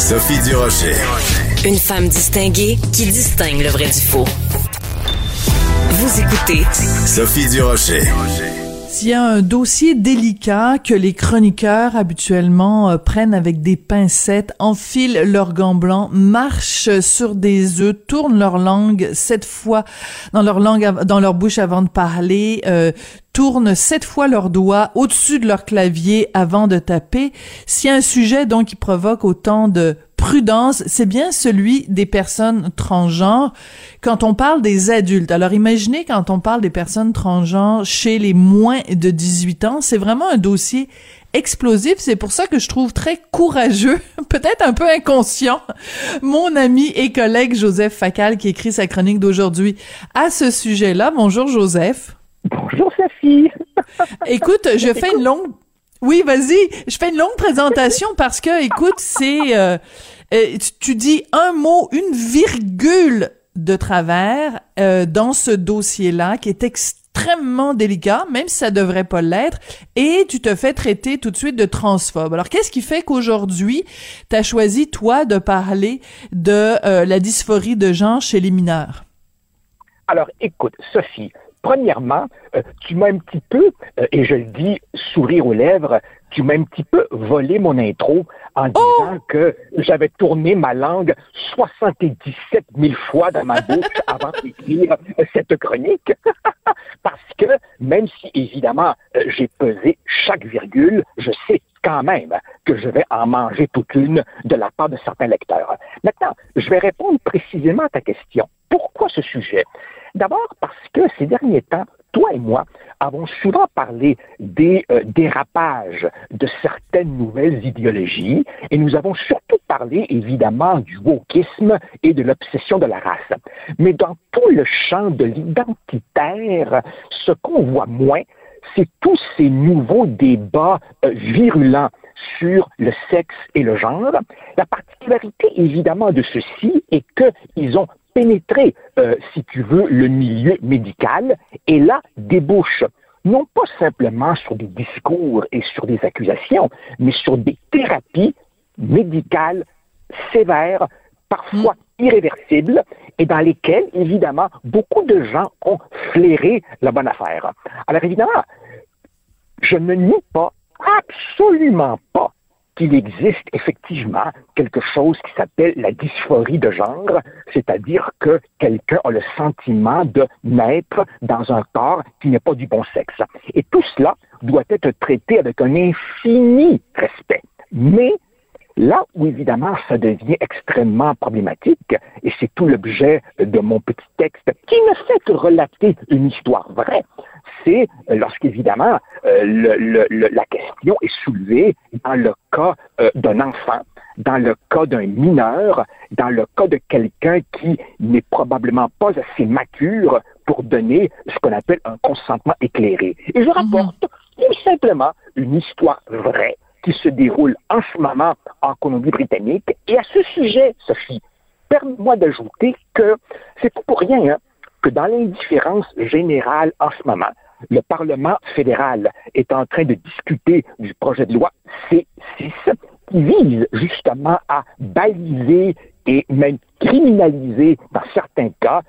Sophie Durocher. Une femme distinguée qui distingue le vrai du faux. Vous écoutez Sophie Durocher. S'il y a un dossier délicat que les chroniqueurs habituellement euh, prennent avec des pincettes, enfilent leurs gants blancs, marchent sur des œufs, tournent leur langue sept fois dans leur langue, dans leur bouche avant de parler, euh, tournent sept fois leurs doigts au-dessus de leur clavier avant de taper. S'il y a un sujet donc qui provoque autant de prudence, c'est bien celui des personnes transgenres quand on parle des adultes. Alors imaginez quand on parle des personnes transgenres chez les moins de 18 ans, c'est vraiment un dossier explosif. C'est pour ça que je trouve très courageux, peut-être un peu inconscient, mon ami et collègue Joseph Facal qui écrit sa chronique d'aujourd'hui à ce sujet-là. Bonjour Joseph. Bonjour Sophie. Écoute, je fais une longue oui, vas-y. Je fais une longue présentation parce que, écoute, c'est, euh, euh, tu, dis un mot, une virgule de travers euh, dans ce dossier-là qui est extrêmement délicat, même si ça devrait pas l'être, et tu te fais traiter tout de suite de transphobe. Alors, qu'est-ce qui fait qu'aujourd'hui, tu as choisi, toi, de parler de la dysphorie de genre chez les mineurs? Alors, écoute, Sophie, Premièrement, euh, tu m'as un petit peu, euh, et je le dis sourire aux lèvres, tu m'as un petit peu volé mon intro en oh! disant que j'avais tourné ma langue 77 000 fois dans ma bouche avant d'écrire cette chronique. Parce que même si évidemment euh, j'ai pesé chaque virgule, je sais quand même que je vais en manger toute une de la part de certains lecteurs. Maintenant, je vais répondre précisément à ta question. Pourquoi ce sujet? D'abord parce que ces derniers temps, toi et moi avons souvent parlé des euh, dérapages de certaines nouvelles idéologies et nous avons surtout parlé évidemment du wokisme et de l'obsession de la race. Mais dans tout le champ de l'identitaire, ce qu'on voit moins, c'est tous ces nouveaux débats euh, virulents sur le sexe et le genre. La particularité évidemment de ceux-ci est qu'ils ont pénétrer, euh, si tu veux, le milieu médical et là débouche non pas simplement sur des discours et sur des accusations, mais sur des thérapies médicales sévères, parfois mm. irréversibles, et dans lesquelles, évidemment, beaucoup de gens ont flairé la bonne affaire. Alors évidemment, je ne nie pas, absolument pas, qu'il existe effectivement quelque chose qui s'appelle la dysphorie de genre, c'est-à-dire que quelqu'un a le sentiment de naître dans un corps qui n'est pas du bon sexe. Et tout cela doit être traité avec un infini respect. Mais Là où évidemment ça devient extrêmement problématique, et c'est tout l'objet de mon petit texte, qui ne fait que relater une histoire vraie, c'est lorsqu'évidemment euh, la question est soulevée dans le cas euh, d'un enfant, dans le cas d'un mineur, dans le cas de quelqu'un qui n'est probablement pas assez mature pour donner ce qu'on appelle un consentement éclairé. Et je rapporte tout simplement une histoire vraie qui se déroule en ce moment en Colombie-Britannique. Et à ce sujet, Sophie, permets-moi d'ajouter que c'est pas pour rien hein, que dans l'indifférence générale en ce moment, le Parlement fédéral est en train de discuter du projet de loi C6 qui vise justement à baliser et même criminaliser, dans certains cas,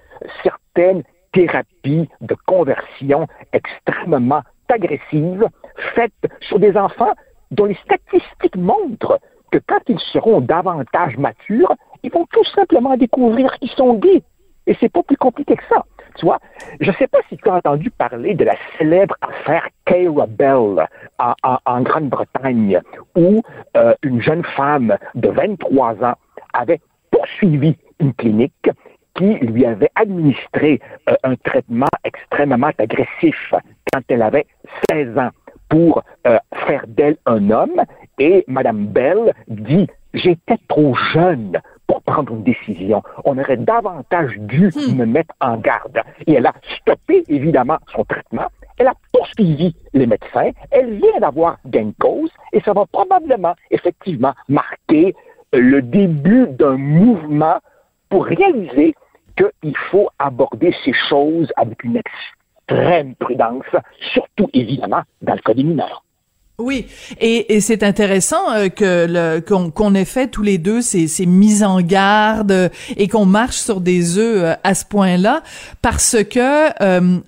certaines thérapies de conversion extrêmement agressives faites sur des enfants dont les statistiques montrent que quand ils seront davantage matures, ils vont tout simplement découvrir qu'ils sont gays. Et c'est pas plus compliqué que ça. Je ne sais pas si tu as entendu parler de la célèbre affaire Kayra Bell en, Grande-Bretagne, où euh, une jeune femme de 23 ans avait poursuivi une clinique qui lui avait administré euh, un traitement extrêmement agressif quand elle avait 16 ans pour euh, faire d'elle un homme. Et Mme Bell dit, j'étais trop jeune pour prendre une décision. On aurait davantage dû hmm. me mettre en garde. Et elle a stoppé, évidemment, son traitement. Elle a poursuivi les médecins. Elle vient d'avoir gain cause et ça va probablement, effectivement, marquer le début d'un mouvement pour réaliser qu'il faut aborder ces choses avec une extrême prudence, surtout évidemment dans le cas des mineurs. Oui, et, et c'est intéressant euh, que qu'on ait fait tous les deux ces, ces mises en garde euh, et qu'on marche sur des œufs euh, à ce point-là, parce que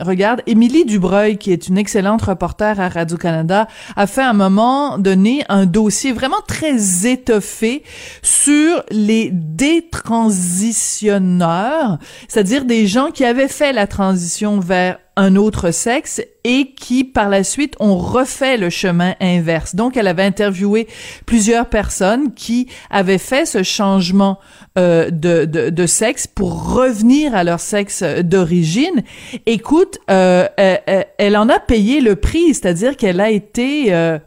regarde, Émilie Dubreuil, qui est une excellente reporter à Radio Canada, a fait à un moment donné un dossier vraiment très étoffé sur les détransitionneurs, c'est-à-dire des gens qui avaient fait la transition vers un autre sexe et qui par la suite ont refait le chemin inverse. Donc elle avait interviewé plusieurs personnes qui avaient fait ce changement euh, de, de, sexe pour revenir à leur sexe d'origine. Écoute, euh, elle, elle, en a payé le prix, c'est-à-dire qu'elle a été euh,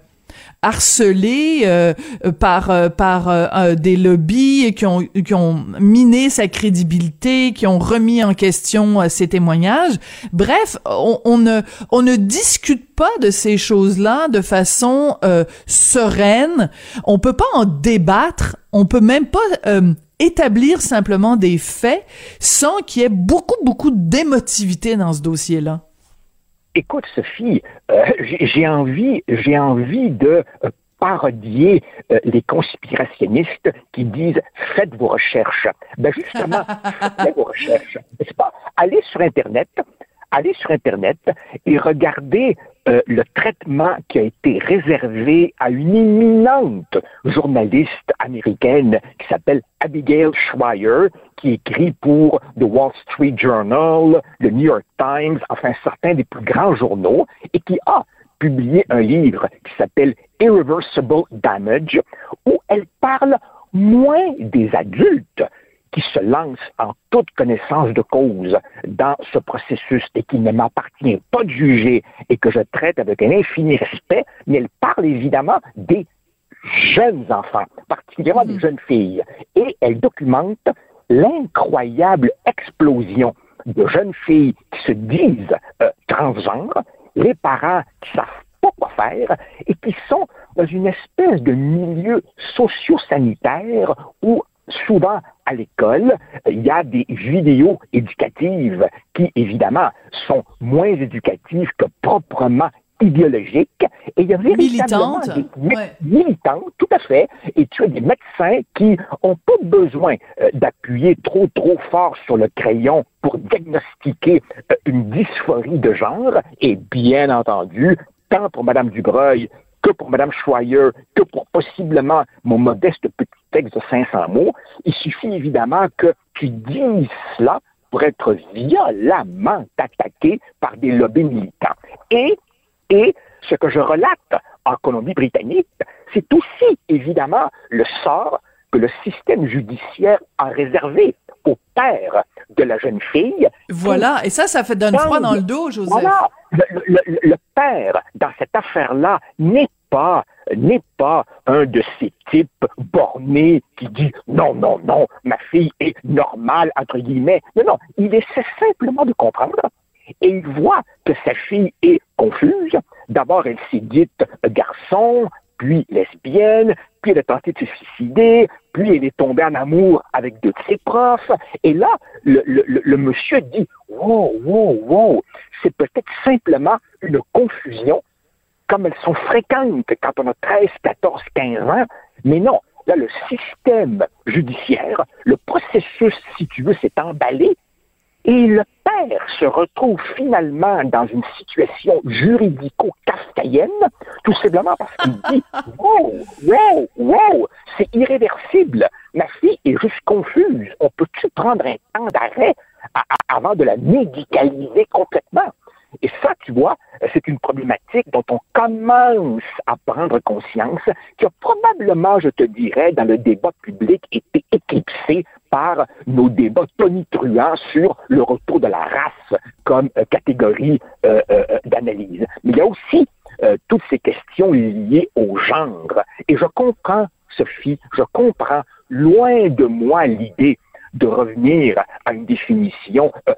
harcelé euh, par euh, par euh, des lobbies qui ont qui ont miné sa crédibilité, qui ont remis en question ses témoignages. Bref, on, on, ne on ne discute pas de ces choses-là de façon sereine. On peut pas en débattre. On peut même pas établir simplement des faits sans qu'il y ait beaucoup beaucoup d'émotivité dans ce dossier-là. Écoute, Sophie, euh, j'ai envie, j'ai envie de euh, parodier euh, les conspirationnistes qui disent faites vos recherches. Ben justement, faites vos recherches, n'est-ce pas? Allez sur Internet, allez sur Internet et regardez euh, le traitement qui a été réservé à une éminente journaliste américaine qui s'appelle Abigail Schreier, qui écrit pour The Wall Street Journal, le New York Times, enfin certains des plus grands journaux, et qui a publié un livre qui s'appelle Irreversible Damage, où elle parle moins des adultes qui se lance en toute connaissance de cause dans ce processus et qui ne m'appartient pas de juger et que je traite avec un infini respect, mais elle parle évidemment des jeunes enfants, particulièrement des mm. jeunes filles, et elle documente l'incroyable explosion de jeunes filles qui se disent euh, transgenres, les parents qui savent pas quoi faire et qui sont dans une espèce de milieu socio-sanitaire où souvent à l'école, il y a des vidéos éducatives qui, évidemment, sont moins éducatives que proprement idéologiques. Et il y a véritablement Militante. des militantes, tout à fait. Et tu as des médecins qui ont pas besoin euh, d'appuyer trop, trop fort sur le crayon pour diagnostiquer euh, une dysphorie de genre. Et bien entendu, tant pour Mme Dubreuil que pour Mme Schreier, que pour possiblement mon modeste petit texte de 500 mots. Il suffit évidemment que tu dises cela pour être violemment attaqué par des lobbies militants. Et, et ce que je relate en Colombie-Britannique, c'est aussi évidemment le sort que le système judiciaire a réservé au père de la jeune fille. Voilà, et ça, ça fait donne froid dans le dos, Joseph. Voilà, le, le, le père dans cette affaire-là n'est pas n'est pas un de ces types bornés qui dit non, non, non, ma fille est normale, entre guillemets. Non, non, il essaie simplement de comprendre et il voit que sa fille est confuse. D'abord, elle s'est dite garçon, puis lesbienne, puis elle a tenté de se suicider, puis elle est tombée en amour avec deux de ses profs. Et là, le, le, le monsieur dit, wow, wow, wow, c'est peut-être simplement une confusion comme elles sont fréquentes quand on a 13, 14, 15 ans. Mais non, là, le système judiciaire, le processus, si tu veux, s'est emballé et le père se retrouve finalement dans une situation juridico-kafkaïenne, tout simplement parce qu'il dit Wow, wow, wow, c'est irréversible. Ma fille est juste confuse. On peut-tu prendre un temps d'arrêt avant de la médicaliser complètement? Et ça, tu vois, c'est une problématique dont on commence à prendre conscience, qui a probablement, je te dirais, dans le débat public été éclipsé par nos débats tonitruants sur le retour de la race comme euh, catégorie euh, euh, d'analyse. Mais il y a aussi euh, toutes ces questions liées au genre. Et je comprends, Sophie, je comprends loin de moi l'idée de revenir à une définition euh,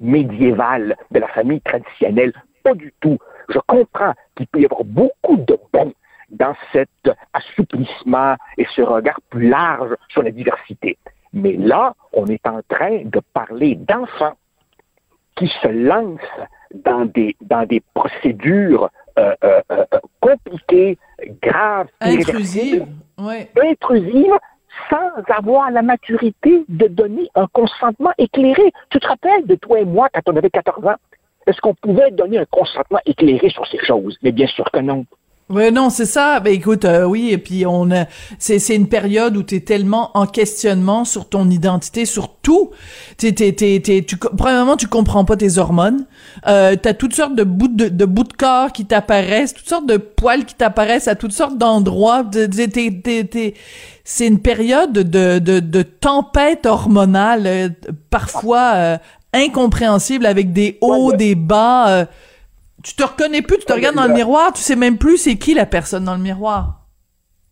médiéval de la famille traditionnelle. Pas du tout. Je comprends qu'il peut y avoir beaucoup de bon dans cet assouplissement et ce regard plus large sur la diversité. Mais là, on est en train de parler d'enfants qui se lancent dans des, dans des procédures compliquée, grave, intrusive, ouais. intrusive, sans avoir la maturité de donner un consentement éclairé. Tu te rappelles de toi et moi quand on avait 14 ans? Est-ce qu'on pouvait donner un consentement éclairé sur ces choses? Mais bien sûr que non. Ouais, non, c'est ça. Ben écoute, euh, oui, et puis on c'est c'est une période où tu es tellement en questionnement sur ton identité, sur tout. T'es t'es t'es tu premièrement tu comprends pas tes hormones. Euh, t'as toutes sortes de bouts de, de bouts de corps qui t'apparaissent, toutes sortes de poils qui t'apparaissent à toutes sortes d'endroits. c'est une période de de de tempête hormonale, euh, parfois euh, incompréhensible avec des hauts, des bas tu te reconnais plus, tu te regardes dans le miroir, tu sais même plus c'est qui la personne dans le miroir.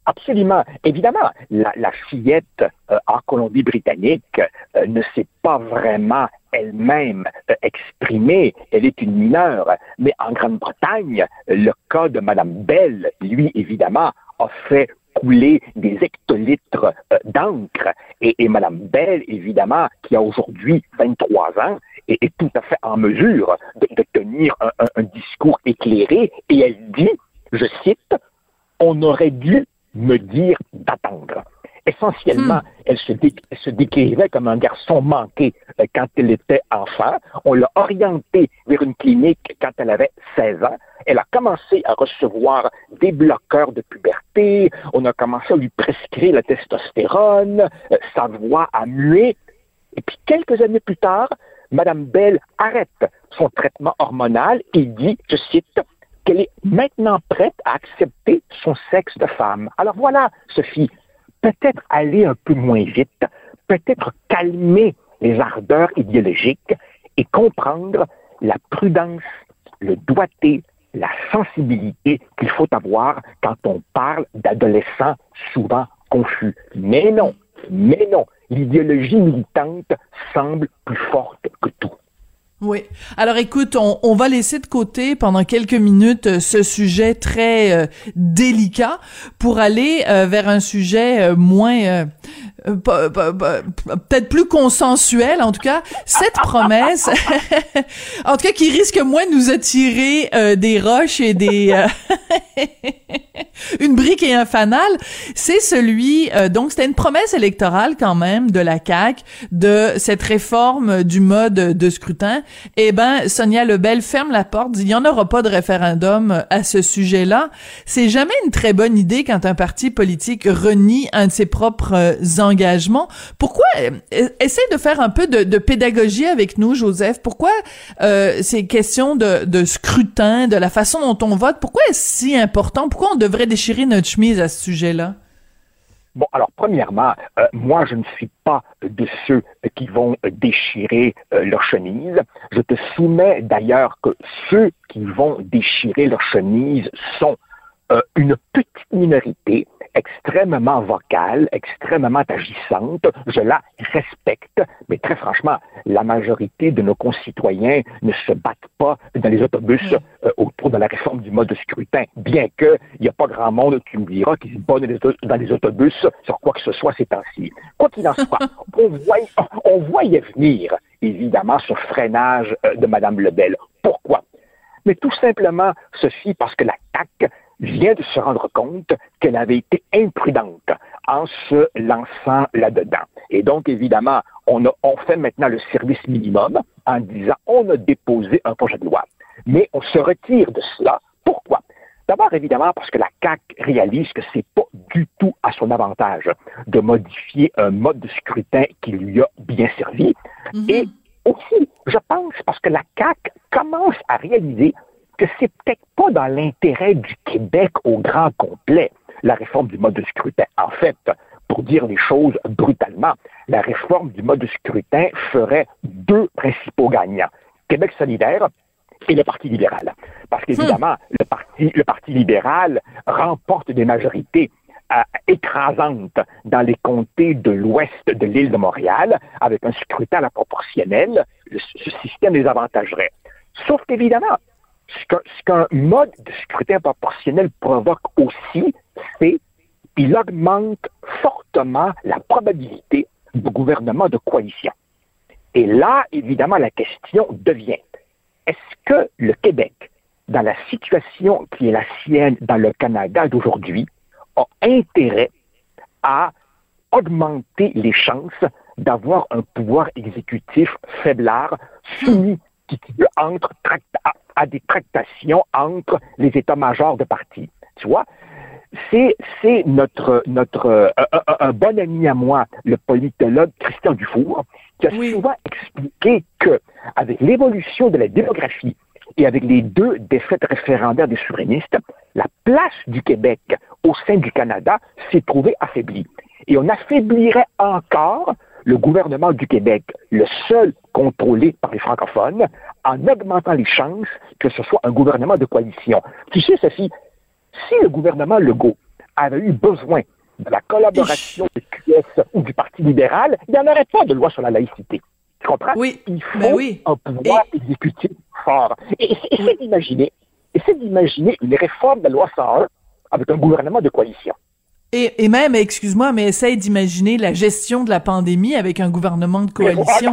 Absolument. Évidemment, la, fillette euh, en Colombie-Britannique euh, ne s'est pas vraiment elle-même euh, exprimée. Elle est une mineure. Mais en Grande-Bretagne, le cas de Madame Bell, lui, évidemment, a fait couler des hectolitres d'encre. Et, et Mme Bell, évidemment, qui a aujourd'hui 23 ans, est, tout à fait en mesure de, tenir un, discours éclairé et elle dit, je cite, on aurait dû me dire d'attendre. Essentiellement, hmm. elle, se se décrivait comme un garçon manqué euh, quand elle était enfant. On l'a orientée vers une clinique quand elle avait 16 ans. Elle a commencé à recevoir des bloqueurs de puberté. On a commencé à lui prescrire la testostérone. Euh, sa voix a mué. Et puis, quelques années plus tard, Mme Bell arrête son traitement hormonal et dit, je cite, qu'elle est maintenant prête à accepter son sexe de femme. Alors voilà, Sophie, peut-être aller un peu moins vite, peut-être calmer les ardeurs idéologiques et comprendre la prudence, le doigté, la sensibilité qu'il faut avoir quand on parle d'adolescents souvent confus. Mais non, mais non, l'idéologie militante semble plus forte Oui. Alors écoute, on, va laisser de côté pendant quelques minutes euh, ce sujet très euh, délicat pour aller euh, vers un sujet moins peut-être plus consensuel en tout cas cette promesse. En tout cas qui risque moins de nous attirer des roches et des une brique et un fanal. C'est celui donc c'était une promesse électorale quand même de la CAQ de cette réforme du mode de scrutin. Eh ben, Sonia Lebel ferme la porte, dit il n'y en aura pas de référendum à ce sujet-là. C'est jamais une très bonne idée quand un parti politique renie un de ses propres euh, Pourquoi euh, essaye de faire un peu de, pédagogie avec nous, Joseph. Pourquoi euh, ces questions de, scrutin, de la façon dont on vote, pourquoi est-ce si important? Pourquoi on devrait déchirer notre chemise à ce sujet-là? Bon, alors premièrement, euh, moi je ne suis pas de ceux qui vont déchirer leur chemise. Je te soumets d'ailleurs que ceux qui vont déchirer leur chemise sont une petite minorité extrêmement vocale, extrêmement agissante. Je la respecte, mais très franchement, la majorité de nos concitoyens ne se battent pas dans les autobus euh, autour de la réforme du mode de scrutin, bien qu'il n'y a pas grand monde, tu me diras, qui se bat dans les, autobus sur quoi que ce soit ces temps-ci. Quoi qu'il en soit, on, voyait, on voyait venir, évidemment, ce freinage euh, de Mme Lebel. Pourquoi? Mais tout simplement, ceci parce que la CAQ vient de se rendre compte qu'elle avait été imprudente en se lançant là-dedans. Et donc, évidemment, on, a, on fait maintenant le service minimum en disant on a déposé un projet de loi. Mais on se retire de cela. Pourquoi? D'abord, évidemment, parce que la CAC réalise que c'est pas du tout à son avantage de modifier un mode de scrutin qui lui a bien servi. Mm-hmm. Et aussi, je pense, parce que la CAC commence à réaliser que c'est peut-être pas dans l'intérêt du Québec au grand complet, la réforme du mode de scrutin. En fait, pour dire les choses brutalement, la réforme du mode de scrutin ferait deux principaux gagnants. Québec solidaire et le Parti libéral. Parce qu'évidemment, hmm. le, parti, le Parti libéral remporte des majorités euh, écrasantes dans les comtés de l'ouest de l'île de Montréal, avec un scrutin à la proportionnelle, ce système les avantagerait. Sauf qu'évidemment, ce qu'un mode de scrutin proportionnel provoque aussi, c'est qu'il augmente fortement la probabilité de gouvernement de coalition. Et là, évidemment, la question devient, est-ce que le Québec dans la situation qui est la sienne dans le Canada d'aujourd'hui, a intérêt à augmenter les chances d'avoir un pouvoir exécutif faiblard soumis qui, entre à, des tractations entre les états-majors de partis. Tu vois, c'est, c'est notre, notre un, bon ami à moi, le politologue Christian Dufour, qui a souvent expliqué que avec l'évolution de la démographie et avec les deux défaites référendaires des souverainistes, la place du Québec au sein du Canada s'est trouvée affaiblie. Et on affaiblirait encore le gouvernement du Québec, le seul contrôlé par les francophones, en augmentant les chances que ce soit un gouvernement de coalition. Tu sais, Sophie, si le gouvernement Legault avait eu besoin de la collaboration du QS ou du Parti libéral, il n'y en aurait pas de loi sur la laïcité. Tu comprends? Oui. Il ben faut oui. un pouvoir exécutif fort. Et, c'est d'imaginer, d'imaginer une réforme de la loi 101 avec un gouvernement de coalition. Et, même, excuse-moi, mais essaye d'imaginer la gestion de la pandémie avec un gouvernement de coalition.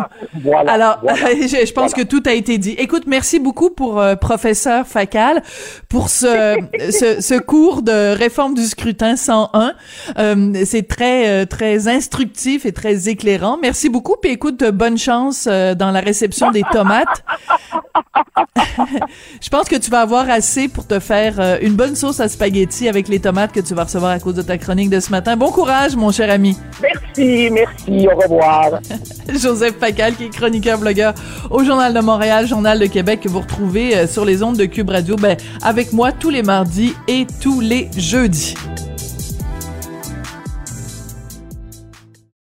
Alors, je, pense que tout a été dit. Écoute, merci beaucoup pour euh, professeur Facal pour ce, ce, cours de réforme du scrutin 101. Euh, c'est très euh, très instructif et très éclairant. Merci beaucoup. Puis écoute, bonne chance dans la réception des tomates. je pense que tu vas avoir assez pour te faire une bonne sauce à spaghetti avec les tomates que tu vas recevoir à cause de ta de ce matin. Bon courage, mon cher ami. Merci, merci, au revoir. Joseph Pacal, qui est chroniqueur blogueur au Journal de Montréal, Journal de Québec, que vous retrouvez euh, sur les ondes de Cube Radio, ben, avec moi tous les mardis et tous les jeudis.